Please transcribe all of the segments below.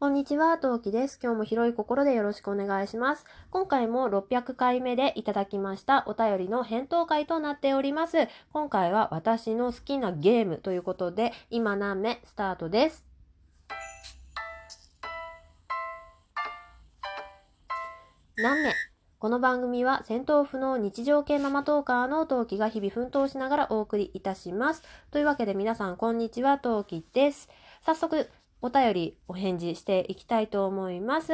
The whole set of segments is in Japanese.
こんにちは、トウキです。今日も広い心でよろしくお願いします。今回も600回目でいただきましたお便りの返答会となっております。今回は私の好きなゲームということで、今何目スタートです？何目？この番組は戦闘不能日常系ママトーカーのトウキが日々奮闘しながらお送りいたします。というわけで皆さんこんにちは、トウキです。早速お便りお返事していきたいと思います。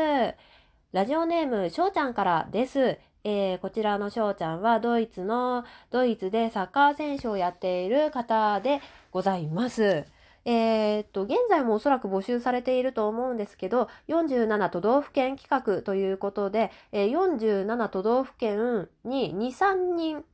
ラジオネームしょうちゃんからです。えー、こちらのしょうちゃんはドイツのドイツでサッカー選手をやっている方でございます。えー、っと、現在もおそらく募集されていると思うんですけど、47都道府県企画ということで、えー、47都道府県に2、3人、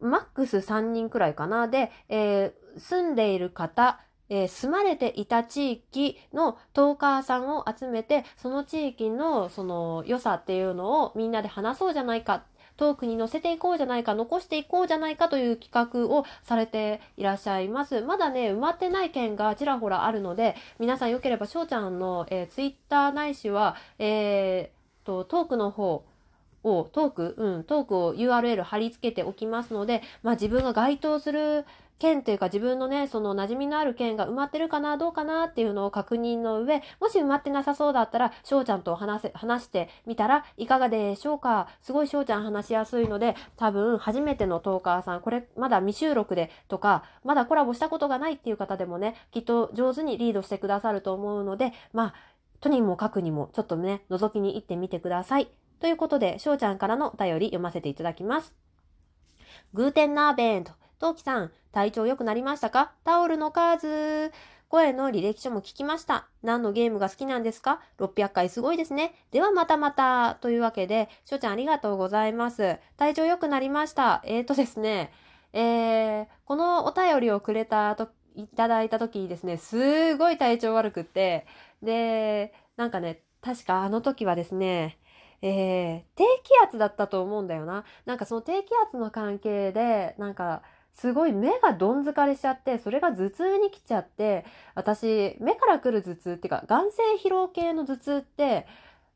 マックス3人くらいかな、で、えー、住んでいる方、えー、住まれていた地域のトーカーさんを集めて、その地域のその良さっていうのをみんなで話そうじゃないか、トークに載せていこうじゃないか、残していこうじゃないかという企画をされていらっしゃいます。まだね、埋まってない件がちらほらあるので、皆さんよければしょうちゃんの、えー、ツイッターないしは、えー、と、トークの方、をトーク、うん、トークを URL 貼り付けておきますので、まあ自分が該当する件というか自分のね、その馴染みのある件が埋まってるかな、どうかなっていうのを確認の上、もし埋まってなさそうだったら、翔ちゃんと話せ、話してみたらいかがでしょうか？すごい翔ちゃん話しやすいので、多分初めてのトーカーさん、これまだ未収録でとか、まだコラボしたことがないっていう方でもね、きっと上手にリードしてくださると思うので、まあ、とにもかくにもちょっとね、覗きに行ってみてください。ということで、翔ちゃんからのお便り読ませていただきます。グーテンナーベント。トウキさん、体調良くなりましたか？タオルの数。声の履歴書も聞きました。何のゲームが好きなんですか ?600 回すごいですね。ではまたまた。というわけで、しょちゃんありがとうございます。体調良くなりました。えーとですね、えー、このお便りをくれたと、いただいた時にですね、すごい体調悪くって、で、なんかね、確かあの時はですね、えー、低気圧だったと思うんだよな。なんかその低気圧の関係で、なんか、すごい目がどん疲れしちゃって、それが頭痛に来ちゃって、私、目から来る頭痛っていうか、眼性疲労系の頭痛って、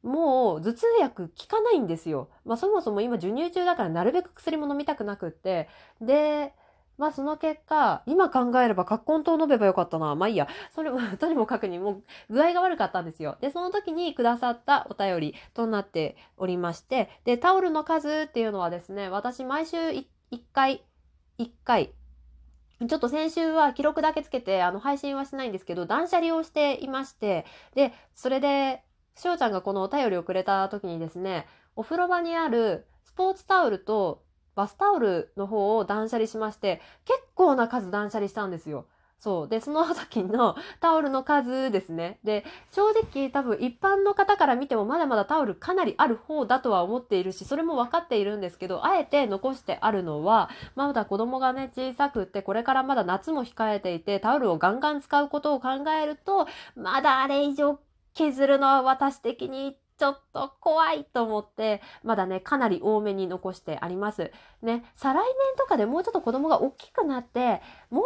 もう頭痛薬効かないんですよ。まあそもそも今授乳中だからなるべく薬も飲みたくなくって。で、まあその結果、今考えれば葛根湯飲めばよかったな。まあいいや。それも、とにもかくにもう具合が悪かったんですよ。で、その時にくださったお便りとなっておりまして、で、タオルの数っていうのはですね、私毎週1回、1回、ちょっと先週は記録だけつけて、あの、配信はしないんですけど、断捨離をしていまして、で、それで、しおちゃんがこのお便りをくれた時にですね、お風呂場にあるスポーツタオルとバスタオルの方を断捨離しまして、結構な数断捨離したんですよ。そう。で、その時のタオルの数ですね。で、正直多分一般の方から見てもまだまだタオルかなりある方だとは思っているし、それも分かっているんですけど、あえて残してあるのは、まだ子供がね、小さくって、これからまだ夏も控えていて、タオルをガンガン使うことを考えると、まだあれ以上削るのは私的にちょっと怖いと思って、まだね、かなり多めに残してあります。ね、再来年とかでもうちょっと子供が大きくなって、もう、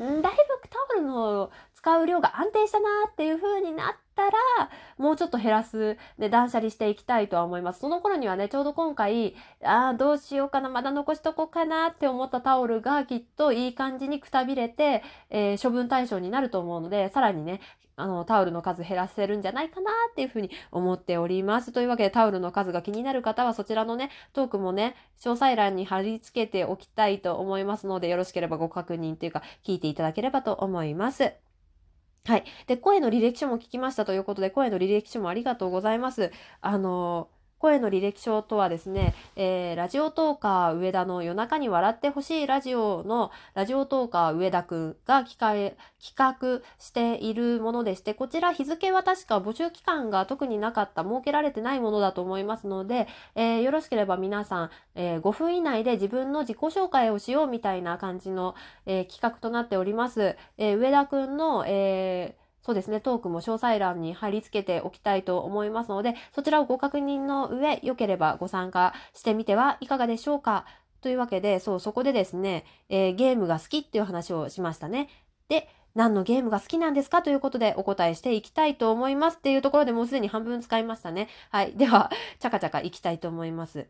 だいぶタオルの使う量が安定したなっていう風になったら、もうちょっと減らす、で、断捨離していきたいとは思います。その頃にはね、ちょうど今回、ああ、どうしようかな、まだ残しとこうかなって思ったタオルがきっといい感じにくたびれて、えー、処分対象になると思うので、さらにね、あの、タオルの数減らせるんじゃないかなっていうふうに思っております。というわけで、タオルの数が気になる方は、そちらのね、トークもね、詳細欄に貼り付けておきたいと思いますので、よろしければご確認というか、聞いていただければと思います。はい。で、声の履歴書も聞きましたということで、声の履歴書もありがとうございます。あの、声の履歴書とはですね、えー、ラジオトーカー上田の夜中に笑ってほしいラジオのラジオトーカー上田くんが企画しているものでして、こちら日付は確か募集期間が特になかった、設けられてないものだと思いますので、えー、よろしければ皆さん、えー、5分以内で自分の自己紹介をしようみたいな感じの、え企画となっております。え上田くんの、えーそうですね、トークも詳細欄に貼り付けておきたいと思いますので、そちらをご確認の上、良ければご参加してみてはいかがでしょうか？というわけで、そう、そこでですね、えー、ゲームが好きっていう話をしましたね。で、何のゲームが好きなんですか？ということでお答えしていきたいと思いますっていうところでもうすでに半分使いましたね。はい。では、チャカチャカいきたいと思います。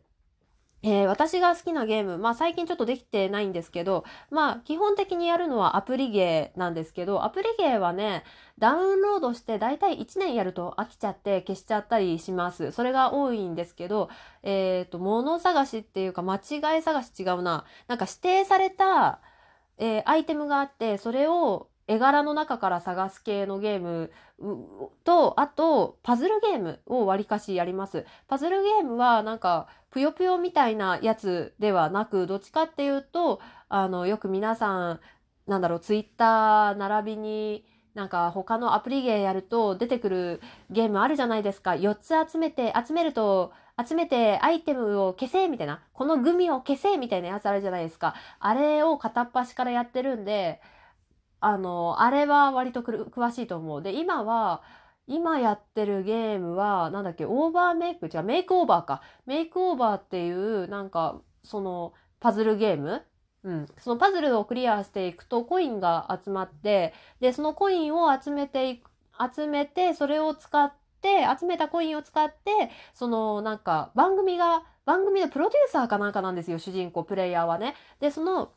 えー、私が好きなゲーム、まあ最近ちょっとできてないんですけど、まあ基本的にやるのはアプリゲーなんですけど、アプリゲーはね、ダウンロードして大体1年やると飽きちゃって消しちゃったりします。それが多いんですけど、えっ、ー、と、物探しっていうか間違い探し違うな。なんか指定された、えー、アイテムがあって、それを絵柄の中から探す系のゲームと、あと、パズルゲームをわりかしやります。パズルゲームはなんか、ぷよぷよみたいなやつではなく、どっちかっていうと、あの、よく皆さん、なんだろう、ツイッター並びに、なんか他のアプリゲーやると出てくるゲームあるじゃないですか。4つ集めて、集めると、集めてアイテムを消せみたいな、このグミを消せみたいなやつあるじゃないですか。あれを片っ端からやってるんで、あの、あれは割と詳しいと思う。で、今は、今やってるゲームは、なんだっけ、オーバーメイク？違う、メイクオーバーか。メイクオーバーっていう、なんか、その、パズルゲーム？うん。そのパズルをクリアしていくと、コインが集まって、で、そのコインを集めていく、集めて、それを使って、集めたコインを使って、その、なんか、番組が、番組のプロデューサーかなんかなんですよ、主人公、プレイヤーはね。で、その、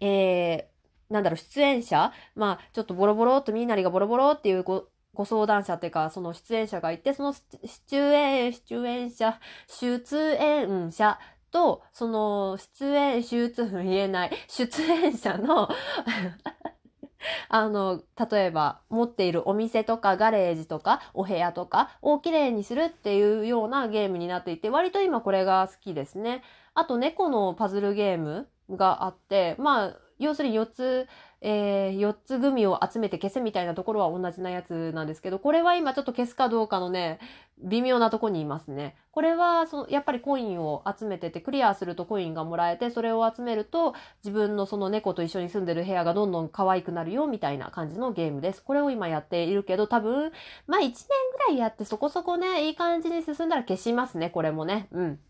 えー、なんだろう、出演者？まあ、ちょっとボロボロっとみんなりがボロボロっていうご、ご相談者っていうか、その出演者がいて、その出演、出演者、出演者と、その出演、出言えない、出演者の あの、例えば持っているお店とかガレージとかお部屋とかをきれいにするっていうようなゲームになっていて、割と今これが好きですね。あと猫のパズルゲームがあって、まあ、要するに4つ、えー、4つグミを集めて消せみたいなところは同じなやつなんですけど、これは今ちょっと消すかどうかのね、微妙なとこにいますね。これは、その、やっぱりコインを集めてて、クリアするとコインがもらえて、それを集めると、自分のその猫と一緒に住んでる部屋がどんどん可愛くなるよ、みたいな感じのゲームです。これを今やっているけど、多分、まあ1年ぐらいやってそこそこね、いい感じに進んだら消しますね、これもね。うん。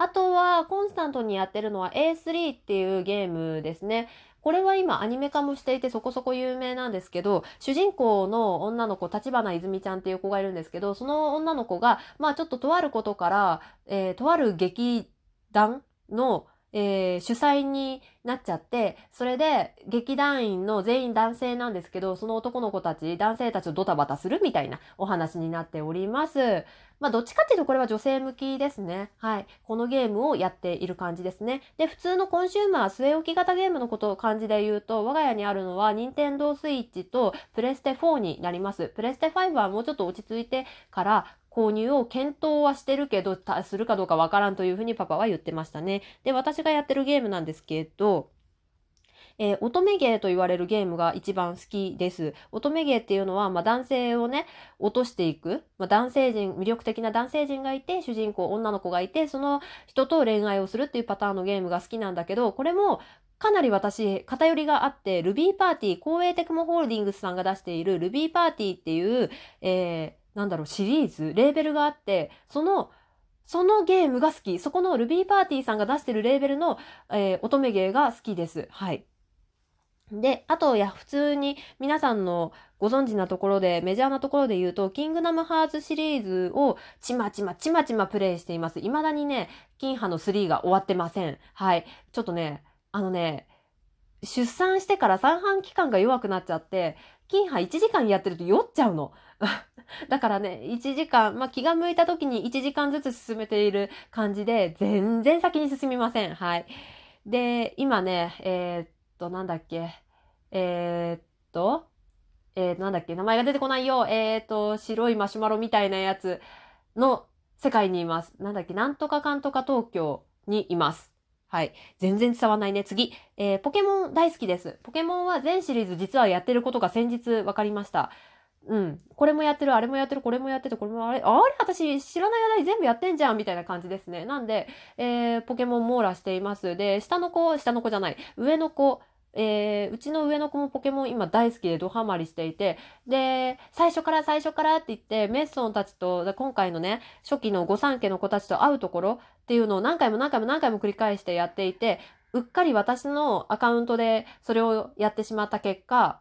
あとは、コンスタントにやってるのは A3 っていうゲームですね。これは今アニメ化もしていてそこそこ有名なんですけど、主人公の女の子、立花泉ちゃんっていう子がいるんですけど、その女の子が、まあちょっととあることから、えー、とある劇団の、えー、主催になっちゃって、それで劇団員の全員男性なんですけど、その男の子たち、男性たちとドタバタするみたいなお話になっております。まあ、どっちかっていうとこれは女性向きですね。はい。このゲームをやっている感じですね。で、普通のコンシューマー、据え置き型ゲームのことを漢字で言うと、我が家にあるのは、任天堂スイッチとプレステ4になります。プレステ5はもうちょっと落ち着いてから購入を検討はしてるけど、するかどうかわからんというふうにパパは言ってましたね。で、私がやってるゲームなんですけど、えー、乙女芸と言われるゲームが一番好きです。乙女芸っていうのは、まあ、男性をね、落としていく、まあ、男性人、魅力的な男性陣がいて、主人公、女の子がいて、その人と恋愛をするっていうパターンのゲームが好きなんだけど、これも、かなり私、偏りがあって、ルビーパーティー、公営テクモホールディングスさんが出しているルビーパーティーっていう、えー、なんだろう、シリーズ、レーベルがあって、その、そのゲームが好き。そこのルビーパーティーさんが出してるレーベルの、えー、乙女芸が好きです。はい。で、あと、や、普通に皆さんのご存知なところで、メジャーなところで言うと、キングダムハーツシリーズをちまちまちまちまプレイしています。未だにね、金波の3が終わってません。はい。ちょっとね、あのね、出産してから三半期間が弱くなっちゃって、金波1時間やってると酔っちゃうの。だからね、1時間、まあ、気が向いた時に1時間ずつ進めている感じで、全然先に進みません。はい。で、今ね、えー、っと、なんだっけ。えー、っと、えー、なんだっけ、名前が出てこないよ。えー、っと、白いマシュマロみたいなやつの世界にいます。なんだっけ、なんとかかんとか東京にいます。はい。全然伝わんないね。次。えー、ポケモン大好きです。ポケモンは全シリーズ実はやってることが先日分かりました。うん。これもやってる、あれもやってる、これもやってて、これもあれ、あれ？私知らない間に全部やってんじゃんみたいな感じですね。なんで、えー、ポケモン網羅しています。で、下の子、下の子じゃない、上の子、えー、うちの上の子もポケモン今大好きでドハマりしていて、で、最初から最初からって言って、メッソンたちと、今回のね、初期の御三家の子たちと会うところっていうのを何回も何回も何回も繰り返してやっていて、うっかり私のアカウントでそれをやってしまった結果、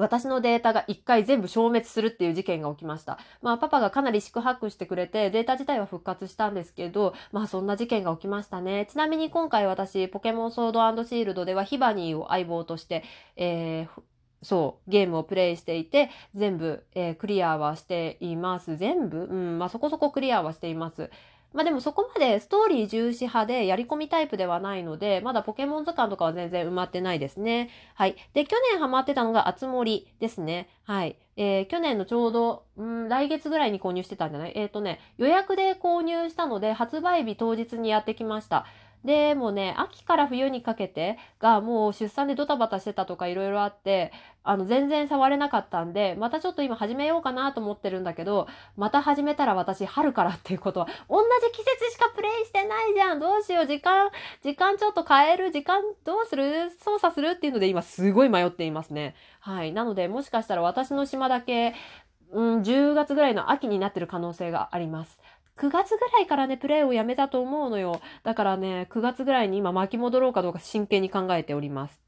私のデータが一回全部消滅するっていう事件が起きました。まあパパがかなり宿泊してくれてデータ自体は復活したんですけど、まあそんな事件が起きましたね。ちなみに今回私ポケモンソードシールドではヒバニーを相棒として、えー、そう、ゲームをプレイしていて、全部、えー、クリアはしています。全部？うん、まあそこそこクリアはしています。まあでもそこまでストーリー重視派でやり込みタイプではないので、まだポケモン図鑑とかは全然埋まってないですね。はい。で、去年ハマってたのがあつ森ですね。はい。えー、去年のちょうど、うん、来月ぐらいに購入してたんじゃない？えっ、ー、とね、予約で購入したので、発売日当日にやってきました。でもね、秋から冬にかけてがもう出産でドタバタしてたとかいろいろあって、あの全然触れなかったんで、またちょっと今始めようかなと思ってるんだけど、また始めたら私春からっていうことは、同じ季節しかプレイしてないじゃんどうしよう時間、時間ちょっと変える時間どうする？操作するっていうので今すごい迷っていますね。はい。なのでもしかしたら私の島だけ、うん、10月ぐらいの秋になってる可能性があります。9月ぐらいからね、プレイをやめたと思うのよ。だからね、9月ぐらいに今巻き戻ろうかどうか真剣に考えております。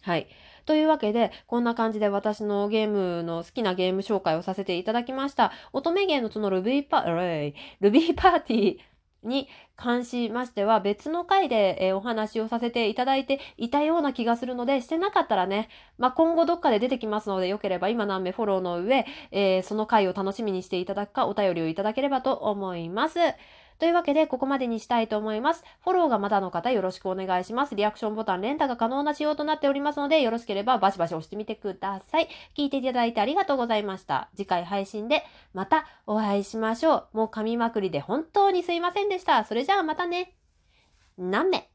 はい。というわけで、こんな感じで私のゲームの好きなゲーム紹介をさせていただきました。乙女芸のそのルビーパ、ルビーパーティー、に関しましては別の回で、えー、お話をさせていただいていたような気がするのでしてなかったらね、まあ、今後どっかで出てきますのでよければ今何名フォローの上、えー、その回を楽しみにしていただくかお便りをいただければと思います。というわけで、ここまでにしたいと思います。フォローがまだの方よろしくお願いします。リアクションボタン、連打が可能な仕様となっておりますので、よろしければバシバシ押してみてください。聞いていただいてありがとうございました。次回配信でまたお会いしましょう。もう噛みまくりで本当にすいませんでした。それじゃあまたね。なんで